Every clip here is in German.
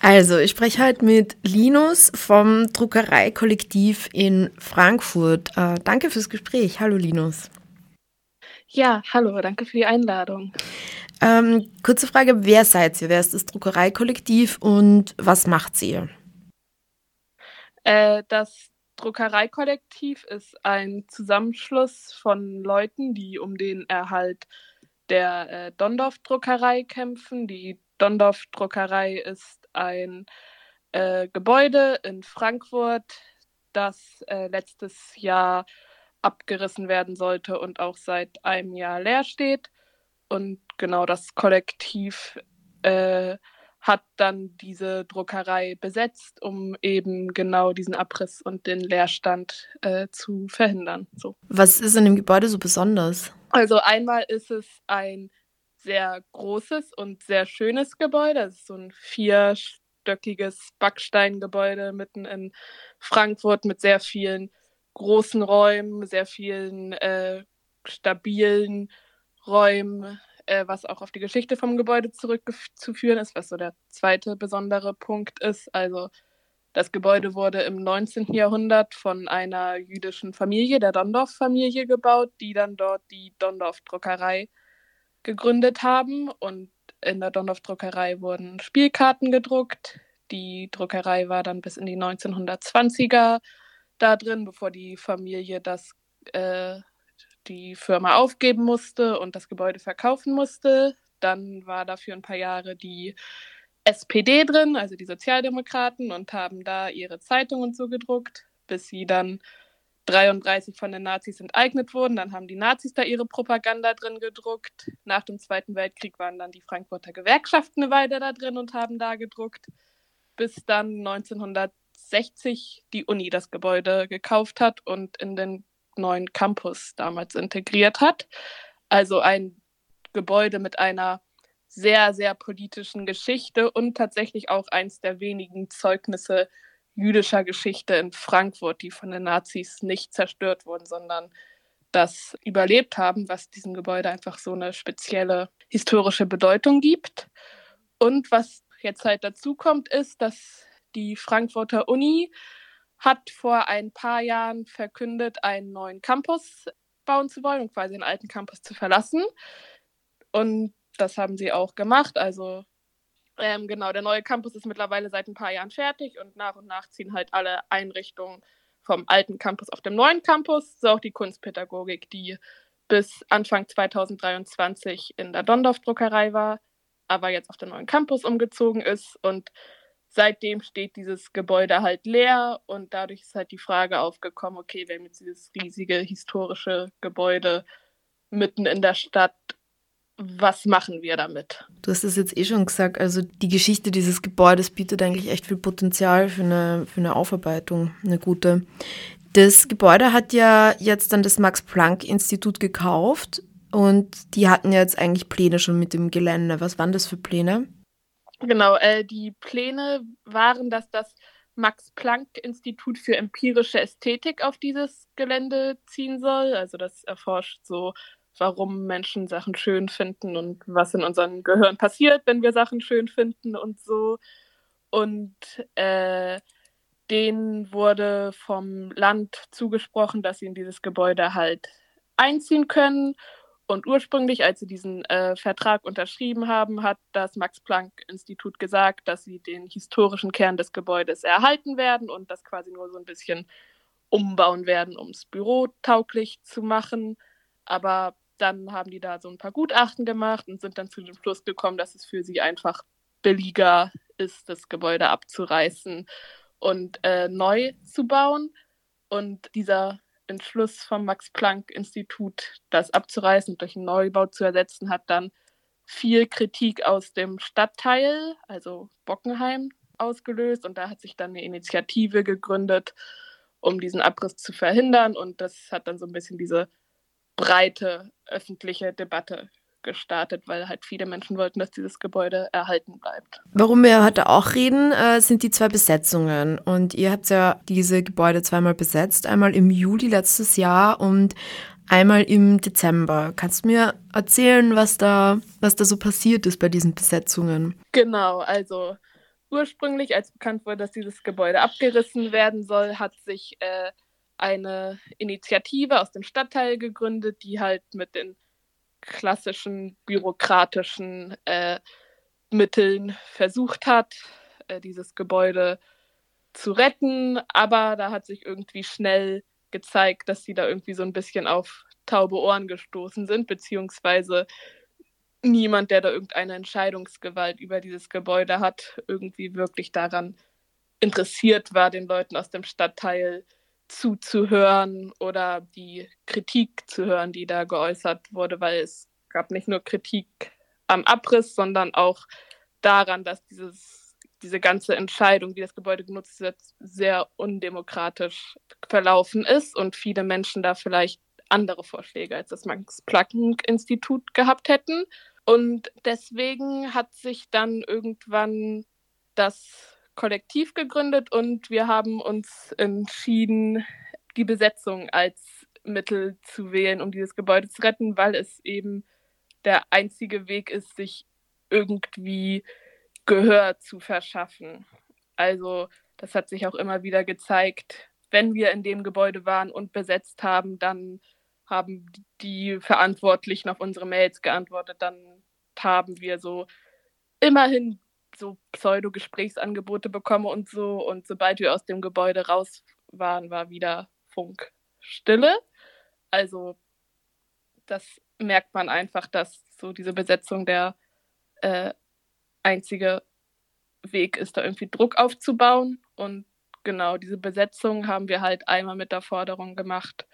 Also, ich spreche heute mit Linus vom Druckereikollektiv in Frankfurt. Äh, danke fürs Gespräch. Hallo, Linus. Ja, hallo, danke für die Einladung. Ähm, kurze Frage, wer seid ihr? Wer ist das Druckereikollektiv und was macht ihr? Äh, das Druckereikollektiv ist ein Zusammenschluss von Leuten, die um den Erhalt der äh, Dondorf-Druckerei kämpfen. Die Dondorf-Druckerei ist ein äh, Gebäude in Frankfurt, das äh, letztes Jahr abgerissen werden sollte und auch seit einem Jahr leer steht. Und genau das Kollektiv äh, hat dann diese Druckerei besetzt, um eben genau diesen Abriss und den Leerstand äh, zu verhindern. So. Was ist an dem Gebäude so besonders? Also einmal ist es ein sehr großes und sehr schönes Gebäude. Es ist so ein vierstöckiges Backsteingebäude mitten in Frankfurt mit sehr vielen großen Räumen, sehr vielen äh, stabilen Räumen, äh, was auch auf die Geschichte vom Gebäude zurückzuführen ist, was so der zweite besondere Punkt ist. Also das Gebäude wurde im 19. Jahrhundert von einer jüdischen Familie, der Dondorf-Familie, gebaut, die dann dort die Dondorf-Druckerei gegründet haben. Und in der Dondorf-Druckerei wurden Spielkarten gedruckt. Die Druckerei war dann bis in die 1920er da drin, bevor die Familie das äh, die Firma aufgeben musste und das Gebäude verkaufen musste. Dann war dafür ein paar Jahre die SPD drin, also die Sozialdemokraten, und haben da ihre Zeitung und so gedruckt, bis sie dann 33 von den Nazis enteignet wurden. Dann haben die Nazis da ihre Propaganda drin gedruckt. Nach dem Zweiten Weltkrieg waren dann die Frankfurter Gewerkschaften eine Weile da drin und haben da gedruckt, bis dann 1960 die Uni das Gebäude gekauft hat und in den neuen Campus damals integriert hat. Also ein Gebäude mit einer sehr, sehr politischen Geschichte und tatsächlich auch eins der wenigen Zeugnisse jüdischer Geschichte in Frankfurt, die von den Nazis nicht zerstört wurden, sondern das überlebt haben, was diesem Gebäude einfach so eine spezielle historische Bedeutung gibt. Und was jetzt halt dazu kommt, ist, dass die Frankfurter Uni hat vor ein paar Jahren verkündet, einen neuen Campus bauen zu wollen und quasi den alten Campus zu verlassen. Und das haben sie auch gemacht. Also ähm, genau, der neue Campus ist mittlerweile seit ein paar Jahren fertig und nach und nach ziehen halt alle Einrichtungen vom alten Campus auf dem neuen Campus, so auch die Kunstpädagogik, die bis Anfang 2023 in der Dondorf-Druckerei war, aber jetzt auf den neuen Campus umgezogen ist. Und seitdem steht dieses Gebäude halt leer und dadurch ist halt die Frage aufgekommen, okay, wir haben jetzt dieses riesige historische Gebäude mitten in der Stadt, was machen wir damit? Du hast es jetzt eh schon gesagt, also die Geschichte dieses Gebäudes bietet eigentlich echt viel Potenzial für eine, für eine Aufarbeitung, eine gute. Das Gebäude hat ja jetzt dann das Max-Planck-Institut gekauft und die hatten ja jetzt eigentlich Pläne schon mit dem Gelände. Was waren das für Pläne? Genau, äh, die Pläne waren, dass das Max-Planck-Institut für empirische Ästhetik auf dieses Gelände ziehen soll. Also das erforscht so, warum Menschen Sachen schön finden und was in unserem Gehirn passiert, wenn wir Sachen schön finden und so. Und äh, denen wurde vom Land zugesprochen, dass sie in dieses Gebäude halt einziehen können und ursprünglich, als sie diesen äh, Vertrag unterschrieben haben, hat das Max-Planck-Institut gesagt, dass sie den historischen Kern des Gebäudes erhalten werden und das quasi nur so ein bisschen umbauen werden, um es bürotauglich zu machen. Aber dann haben die da so ein paar Gutachten gemacht und sind dann zu dem Schluss gekommen, dass es für sie einfach billiger ist, das Gebäude abzureißen und äh, neu zu bauen. Und dieser Entschluss vom Max-Planck-Institut, das abzureißen und durch einen Neubau zu ersetzen, hat dann viel Kritik aus dem Stadtteil, also Bockenheim, ausgelöst. Und da hat sich dann eine Initiative gegründet, um diesen Abriss zu verhindern. Und das hat dann so ein bisschen diese breite öffentliche Debatte gestartet, weil halt viele Menschen wollten, dass dieses Gebäude erhalten bleibt. Warum wir heute auch reden, äh, sind die zwei Besetzungen. Und ihr habt ja diese Gebäude zweimal besetzt, einmal im Juli letztes Jahr und einmal im Dezember. Kannst du mir erzählen, was da, was da so passiert ist bei diesen Besetzungen? Genau, also ursprünglich, als bekannt wurde, dass dieses Gebäude abgerissen werden soll, hat sich äh, eine Initiative aus dem Stadtteil gegründet, die halt mit den klassischen bürokratischen äh, Mitteln versucht hat, äh, dieses Gebäude zu retten. Aber da hat sich irgendwie schnell gezeigt, dass sie da irgendwie so ein bisschen auf taube Ohren gestoßen sind, beziehungsweise niemand, der da irgendeine Entscheidungsgewalt über dieses Gebäude hat, irgendwie wirklich daran interessiert war, den Leuten aus dem Stadtteil zuzuhören oder die Kritik zu hören, die da geäußert wurde, weil es gab nicht nur Kritik am Abriss, sondern auch daran, dass dieses, diese ganze Entscheidung, wie das Gebäude genutzt wird, sehr undemokratisch verlaufen ist und viele Menschen da vielleicht andere Vorschläge als das Max-Planck-Institut gehabt hätten. Und deswegen hat sich dann irgendwann das Kollektiv gegründet und wir haben uns entschieden, die Besetzung als Mittel zu wählen, um dieses Gebäude zu retten, weil es eben der einzige Weg ist, sich irgendwie Gehör zu verschaffen. Also das hat sich auch immer wieder gezeigt, wenn wir in dem Gebäude waren und besetzt haben, dann haben die Verantwortlichen auf unsere Mails geantwortet, dann haben wir so immerhin so Pseudo-Gesprächsangebote bekommen und so. Und sobald wir aus dem Gebäude raus waren, war wieder Funkstille. Also das merkt man einfach, dass so diese Besetzung der äh, einzige Weg ist, da irgendwie Druck aufzubauen. Und genau diese Besetzung haben wir halt einmal mit der Forderung gemacht,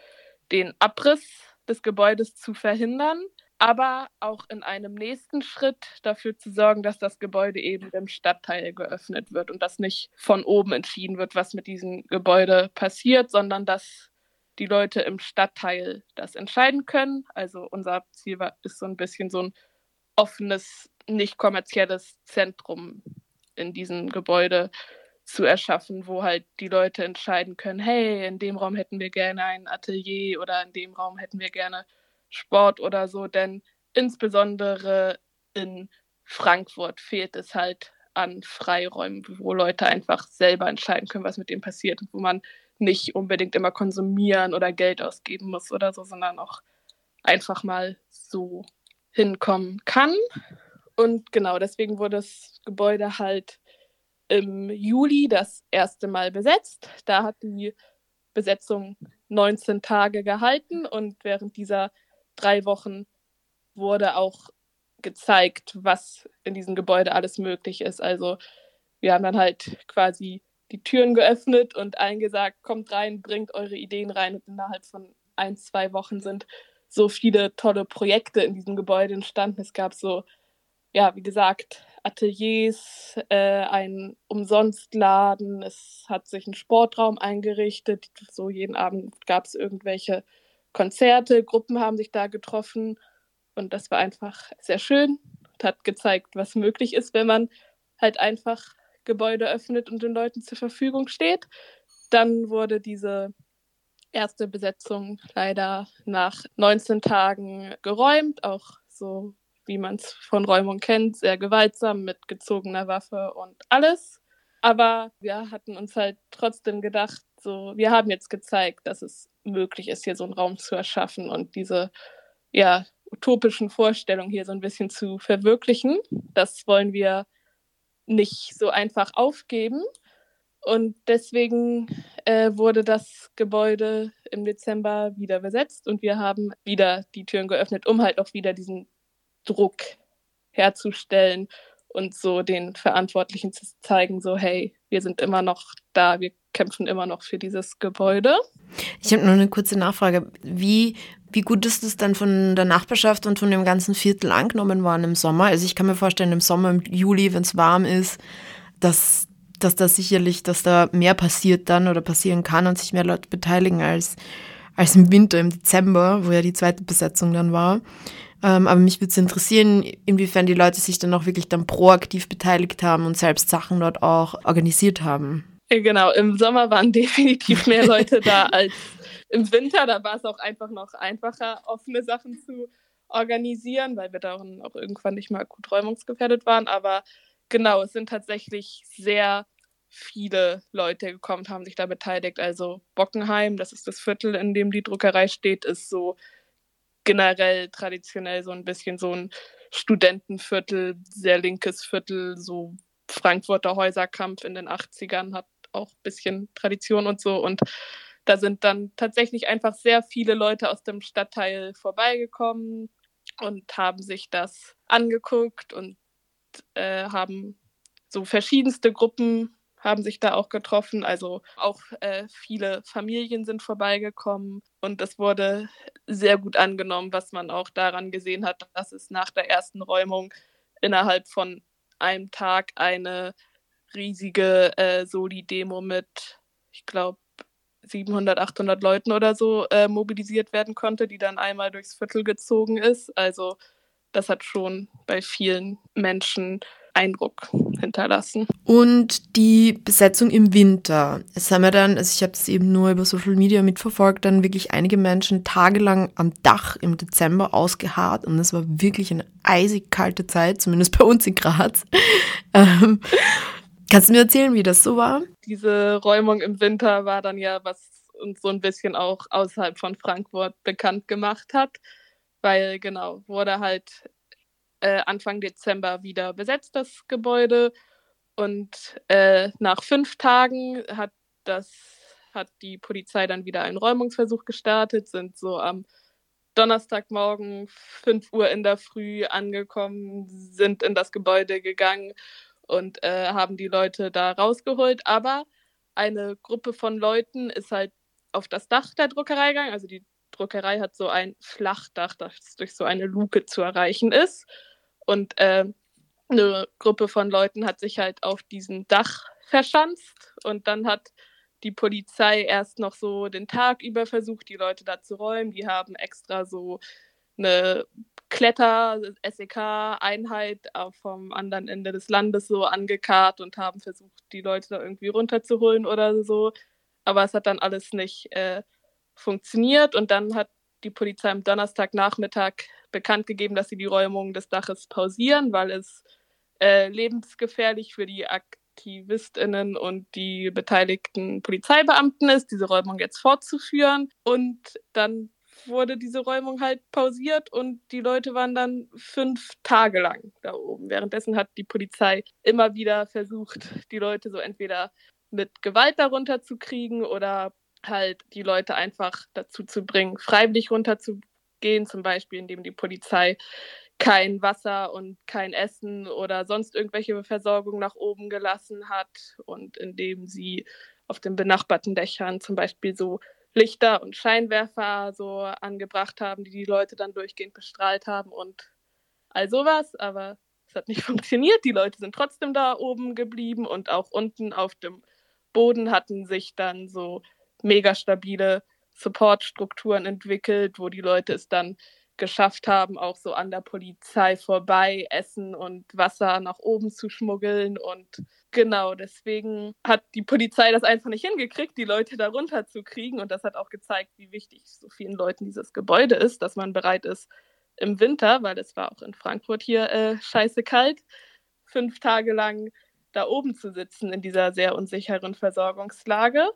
den Abriss des Gebäudes zu verhindern, aber auch in einem nächsten Schritt dafür zu sorgen, dass das Gebäude eben im Stadtteil geöffnet wird und dass nicht von oben entschieden wird, was mit diesem Gebäude passiert, sondern dass die Leute im Stadtteil das entscheiden können. Also unser Ziel war, ist so ein bisschen so ein offenes, nicht kommerzielles Zentrum in diesem Gebäude zu erschaffen, wo halt die Leute entscheiden können, hey, in dem Raum hätten wir gerne ein Atelier oder in dem Raum hätten wir gerne Sport oder so, denn insbesondere in Frankfurt fehlt es halt an Freiräumen, wo Leute einfach selber entscheiden können, was mit dem passiert und wo man nicht unbedingt immer konsumieren oder Geld ausgeben muss oder so, sondern auch einfach mal so hinkommen kann. Und genau deswegen wurde das Gebäude halt im Juli das erste Mal besetzt. Da hat die Besetzung 19 Tage gehalten und während dieser drei Wochen wurde auch gezeigt, was in diesem Gebäude alles möglich ist. Also wir haben dann halt quasi die Türen geöffnet und allen gesagt, kommt rein, bringt eure Ideen rein. Und innerhalb von ein, zwei Wochen sind so viele tolle Projekte in diesem Gebäude entstanden. Es gab so, ja, wie gesagt, Ateliers, äh, ein Umsonstladen, es hat sich ein Sportraum eingerichtet. So jeden Abend gab es irgendwelche Konzerte, Gruppen haben sich da getroffen. Und das war einfach sehr schön und hat gezeigt, was möglich ist, wenn man halt einfach Gebäude öffnet und den Leuten zur Verfügung steht. Dann wurde diese erste Besetzung leider nach 19 Tagen geräumt, auch so wie man es von Räumung kennt, sehr gewaltsam mit gezogener Waffe und alles. Aber wir hatten uns halt trotzdem gedacht, so, wir haben jetzt gezeigt, dass es möglich ist, hier so einen Raum zu erschaffen und diese ja, utopischen Vorstellungen hier so ein bisschen zu verwirklichen. Das wollen wir nicht so einfach aufgeben. Und deswegen äh, wurde das Gebäude im Dezember wieder besetzt und wir haben wieder die Türen geöffnet, um halt auch wieder diesen Druck herzustellen und so den Verantwortlichen zu zeigen, so hey, wir sind immer noch da, wir kämpfen immer noch für dieses Gebäude. Ich habe nur eine kurze Nachfrage. Wie, wie gut ist es dann von der Nachbarschaft und von dem ganzen Viertel angenommen worden im Sommer? Also ich kann mir vorstellen, im Sommer, im Juli, wenn es warm ist, dass, dass da sicherlich, dass da mehr passiert dann oder passieren kann und sich mehr Leute beteiligen als, als im Winter, im Dezember, wo ja die zweite Besetzung dann war. Ähm, aber mich würde es interessieren, inwiefern die Leute sich dann auch wirklich dann proaktiv beteiligt haben und selbst Sachen dort auch organisiert haben. Genau, im Sommer waren definitiv mehr Leute da als im Winter. Da war es auch einfach noch einfacher, offene Sachen zu organisieren, weil wir darin auch irgendwann nicht mal akut räumungsgefährdet waren. Aber genau, es sind tatsächlich sehr viele Leute gekommen, haben sich da beteiligt. Also Bockenheim, das ist das Viertel, in dem die Druckerei steht, ist so generell traditionell so ein bisschen so ein Studentenviertel, sehr linkes Viertel, so Frankfurter Häuserkampf in den 80ern hat auch ein bisschen Tradition und so. Und da sind dann tatsächlich einfach sehr viele Leute aus dem Stadtteil vorbeigekommen und haben sich das angeguckt und äh, haben so verschiedenste Gruppen haben sich da auch getroffen. Also auch äh, viele Familien sind vorbeigekommen und das wurde sehr gut angenommen, was man auch daran gesehen hat, dass es nach der ersten Räumung innerhalb von einem Tag eine riesige äh, Soli-Demo mit, ich glaube, 700, 800 Leuten oder so äh, mobilisiert werden konnte, die dann einmal durchs Viertel gezogen ist. Also das hat schon bei vielen Menschen Eindruck hinterlassen. Und die Besetzung im Winter. Es haben ja dann, also ich habe das eben nur über Social Media mitverfolgt, dann wirklich einige Menschen tagelang am Dach im Dezember ausgeharrt und es war wirklich eine eisig kalte Zeit, zumindest bei uns in Graz. Ähm, kannst du mir erzählen, wie das so war? Diese Räumung im Winter war dann ja, was uns so ein bisschen auch außerhalb von Frankfurt bekannt gemacht hat, weil genau, wurde halt äh, Anfang Dezember wieder besetzt, das Gebäude. Und äh, nach fünf Tagen hat das hat die Polizei dann wieder einen Räumungsversuch gestartet, sind so am Donnerstagmorgen 5 Uhr in der Früh angekommen, sind in das Gebäude gegangen und äh, haben die Leute da rausgeholt. Aber eine Gruppe von Leuten ist halt auf das Dach der Druckerei gegangen. Also die Druckerei hat so ein Flachdach, das durch so eine Luke zu erreichen ist. Und äh, eine Gruppe von Leuten hat sich halt auf diesem Dach verschanzt und dann hat die Polizei erst noch so den Tag über versucht, die Leute da zu räumen. Die haben extra so eine Kletter-SEK-Einheit vom anderen Ende des Landes so angekarrt und haben versucht, die Leute da irgendwie runterzuholen oder so. Aber es hat dann alles nicht äh, funktioniert und dann hat die Polizei am Donnerstagnachmittag bekannt gegeben, dass sie die Räumung des Daches pausieren, weil es äh, lebensgefährlich für die AktivistInnen und die beteiligten Polizeibeamten ist, diese Räumung jetzt fortzuführen. Und dann wurde diese Räumung halt pausiert und die Leute waren dann fünf Tage lang da oben. Währenddessen hat die Polizei immer wieder versucht, die Leute so entweder mit Gewalt darunter zu kriegen oder halt die Leute einfach dazu zu bringen, freiwillig runterzugehen, zum Beispiel indem die Polizei kein Wasser und kein Essen oder sonst irgendwelche Versorgung nach oben gelassen hat und indem sie auf den benachbarten Dächern zum Beispiel so Lichter und Scheinwerfer so angebracht haben, die die Leute dann durchgehend bestrahlt haben und all sowas. Aber es hat nicht funktioniert. Die Leute sind trotzdem da oben geblieben und auch unten auf dem Boden hatten sich dann so mega stabile Supportstrukturen entwickelt, wo die Leute es dann geschafft haben, auch so an der Polizei vorbei Essen und Wasser nach oben zu schmuggeln. Und genau deswegen hat die Polizei das einfach nicht hingekriegt, die Leute da runter zu kriegen. Und das hat auch gezeigt, wie wichtig so vielen Leuten dieses Gebäude ist, dass man bereit ist, im Winter, weil es war auch in Frankfurt hier äh, scheiße kalt, fünf Tage lang da oben zu sitzen in dieser sehr unsicheren Versorgungslage.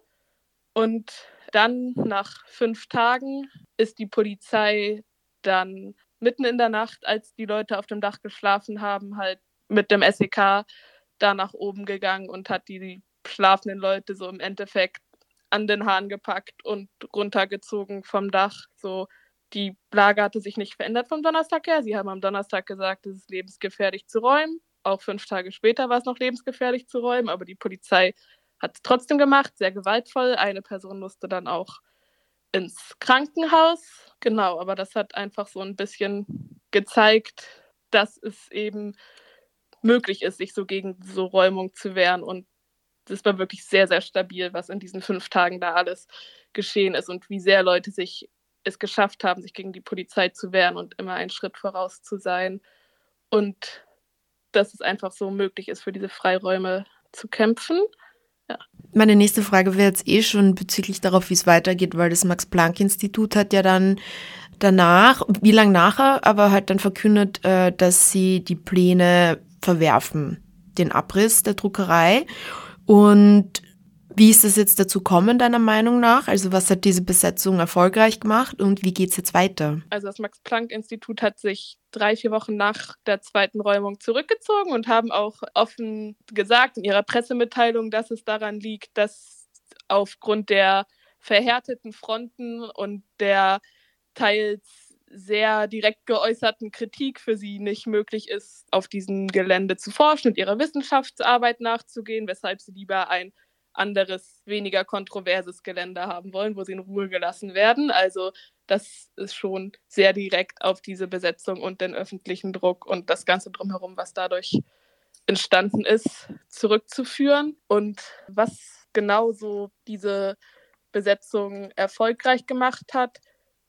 Und dann nach fünf Tagen ist die Polizei dann mitten in der Nacht, als die Leute auf dem Dach geschlafen haben, halt mit dem SEK da nach oben gegangen und hat die schlafenden Leute so im Endeffekt an den Haaren gepackt und runtergezogen vom Dach. So, die Lage hatte sich nicht verändert vom Donnerstag her. Sie haben am Donnerstag gesagt, es ist lebensgefährlich zu räumen. Auch fünf Tage später war es noch lebensgefährlich zu räumen, aber die Polizei hat es trotzdem gemacht, sehr gewaltvoll. Eine Person musste dann auch ins Krankenhaus. Genau, aber das hat einfach so ein bisschen gezeigt, dass es eben möglich ist, sich so gegen so Räumung zu wehren. Und das war wirklich sehr, sehr stabil, was in diesen fünf Tagen da alles geschehen ist und wie sehr Leute sich es geschafft haben, sich gegen die Polizei zu wehren und immer einen Schritt voraus zu sein. Und dass es einfach so möglich ist, für diese Freiräume zu kämpfen. Ja. Meine nächste Frage wäre jetzt eh schon bezüglich darauf, wie es weitergeht, weil das Max-Planck-Institut hat ja dann danach, wie lange nachher, aber halt dann verkündet, äh, dass sie die Pläne verwerfen, den Abriss der Druckerei. Und wie ist es jetzt dazu kommen, deiner Meinung nach? Also was hat diese Besetzung erfolgreich gemacht und wie geht es jetzt weiter? Also das Max-Planck-Institut hat sich drei, vier Wochen nach der zweiten Räumung zurückgezogen und haben auch offen gesagt in ihrer Pressemitteilung, dass es daran liegt, dass aufgrund der verhärteten Fronten und der teils sehr direkt geäußerten Kritik für sie nicht möglich ist, auf diesem Gelände zu forschen und ihrer Wissenschaftsarbeit nachzugehen, weshalb sie lieber ein anderes, weniger kontroverses Gelände haben wollen, wo sie in Ruhe gelassen werden. Also das ist schon sehr direkt auf diese Besetzung und den öffentlichen Druck und das Ganze drumherum, was dadurch entstanden ist, zurückzuführen. Und was genau so diese Besetzung erfolgreich gemacht hat,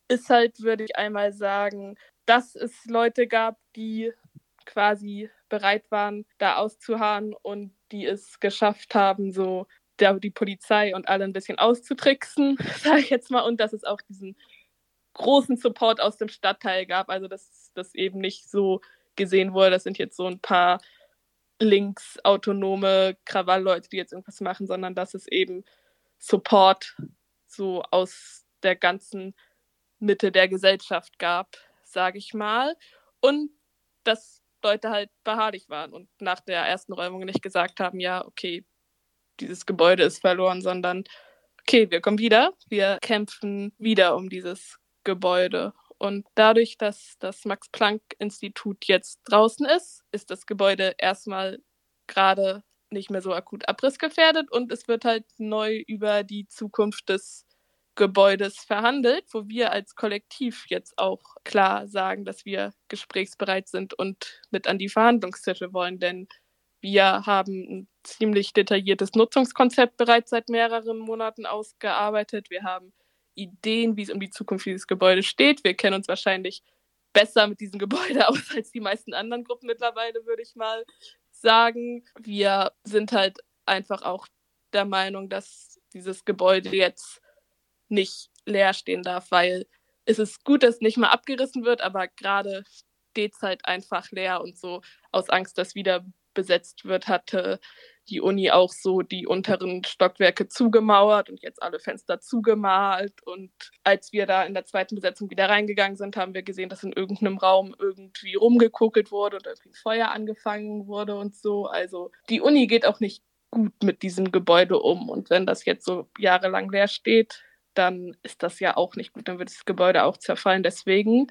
ist halt, würde ich einmal sagen, dass es Leute gab, die quasi bereit waren, da auszuharren und die es geschafft haben, so der, die Polizei und alle ein bisschen auszutricksen, sage ich jetzt mal, und dass es auch diesen großen Support aus dem Stadtteil gab, also dass das eben nicht so gesehen wurde, das sind jetzt so ein paar linksautonome Krawallleute, die jetzt irgendwas machen, sondern dass es eben Support so aus der ganzen Mitte der Gesellschaft gab, sage ich mal. Und dass Leute halt beharrlich waren und nach der ersten Räumung nicht gesagt haben, ja, okay, dieses Gebäude ist verloren, sondern okay, wir kommen wieder, wir kämpfen wieder um dieses Gebäude. Und dadurch, dass das Max-Planck-Institut jetzt draußen ist, ist das Gebäude erstmal gerade nicht mehr so akut abrissgefährdet und es wird halt neu über die Zukunft des Gebäudes verhandelt, wo wir als Kollektiv jetzt auch klar sagen, dass wir gesprächsbereit sind und mit an die Verhandlungstische wollen. Denn wir haben ein ziemlich detailliertes Nutzungskonzept bereits seit mehreren Monaten ausgearbeitet. Wir haben Ideen, wie es um die Zukunft dieses Gebäudes steht. Wir kennen uns wahrscheinlich besser mit diesem Gebäude aus als die meisten anderen Gruppen mittlerweile, würde ich mal sagen. Wir sind halt einfach auch der Meinung, dass dieses Gebäude jetzt nicht leer stehen darf, weil es ist gut, dass nicht mal abgerissen wird, aber gerade steht es halt einfach leer und so aus Angst, dass wieder besetzt wird, hatte die Uni auch so die unteren Stockwerke zugemauert und jetzt alle Fenster zugemalt. Und als wir da in der zweiten Besetzung wieder reingegangen sind, haben wir gesehen, dass in irgendeinem Raum irgendwie rumgekuckelt wurde und irgendwie Feuer angefangen wurde und so. Also die Uni geht auch nicht gut mit diesem Gebäude um. Und wenn das jetzt so jahrelang leer steht, dann ist das ja auch nicht gut. Dann wird das Gebäude auch zerfallen. Deswegen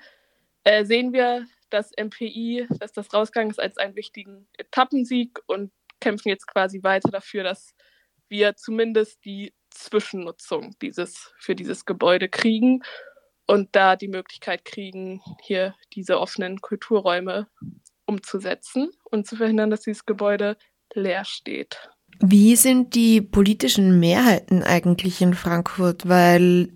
äh, sehen wir das MPI, dass das rausgegangen ist, als einen wichtigen Etappensieg und kämpfen jetzt quasi weiter dafür, dass wir zumindest die Zwischennutzung dieses, für dieses Gebäude kriegen und da die Möglichkeit kriegen, hier diese offenen Kulturräume umzusetzen und zu verhindern, dass dieses Gebäude leer steht. Wie sind die politischen Mehrheiten eigentlich in Frankfurt? Weil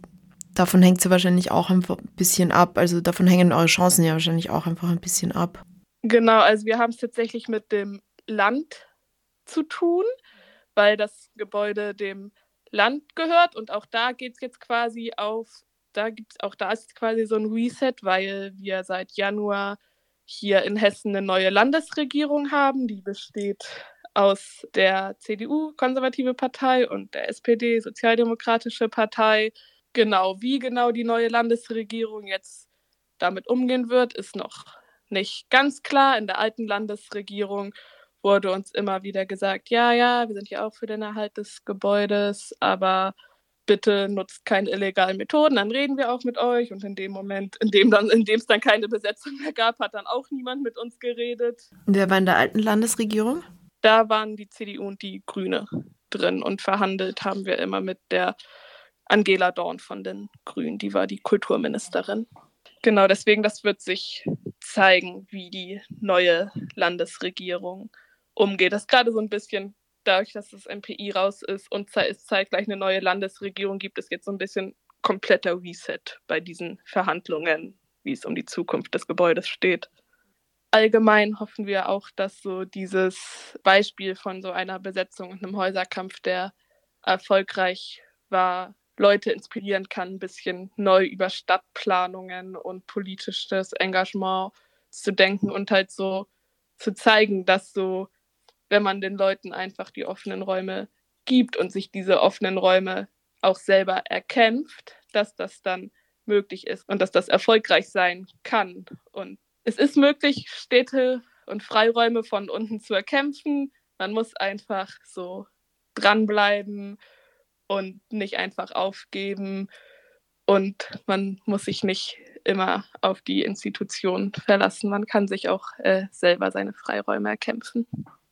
davon hängt es ja wahrscheinlich auch ein bisschen ab. Also davon hängen eure Chancen ja wahrscheinlich auch einfach ein bisschen ab. Genau, also wir haben es tatsächlich mit dem Land zu tun, weil das Gebäude dem Land gehört und auch da geht es jetzt quasi auf, da gibt es auch da ist quasi so ein Reset, weil wir seit Januar hier in Hessen eine neue Landesregierung haben, die besteht aus der CDU, Konservative Partei, und der SPD, Sozialdemokratische Partei. Genau, wie genau die neue Landesregierung jetzt damit umgehen wird, ist noch nicht ganz klar. In der alten Landesregierung wurde uns immer wieder gesagt, ja, ja, wir sind ja auch für den Erhalt des Gebäudes, aber bitte nutzt keine illegalen Methoden, dann reden wir auch mit euch. Und in dem Moment, in dem dann, in dem es dann keine Besetzung mehr gab, hat dann auch niemand mit uns geredet. Wer war in der alten Landesregierung? Da waren die CDU und die Grüne drin und verhandelt haben wir immer mit der Angela Dorn von den Grünen, die war die Kulturministerin. Genau, deswegen, das wird sich zeigen, wie die neue Landesregierung umgeht. Das ist gerade so ein bisschen dadurch, dass das MPI raus ist und es zeitgleich eine neue Landesregierung gibt, es jetzt so ein bisschen kompletter Reset bei diesen Verhandlungen, wie es um die Zukunft des Gebäudes steht. Allgemein hoffen wir auch, dass so dieses Beispiel von so einer Besetzung und einem Häuserkampf, der erfolgreich war, Leute inspirieren kann, ein bisschen neu über Stadtplanungen und politisches Engagement zu denken und halt so zu zeigen, dass so wenn man den Leuten einfach die offenen Räume gibt und sich diese offenen Räume auch selber erkämpft, dass das dann möglich ist und dass das erfolgreich sein kann. Und es ist möglich, Städte und Freiräume von unten zu erkämpfen. Man muss einfach so dranbleiben und nicht einfach aufgeben. Und man muss sich nicht immer auf die Institution verlassen. Man kann sich auch äh, selber seine Freiräume erkämpfen.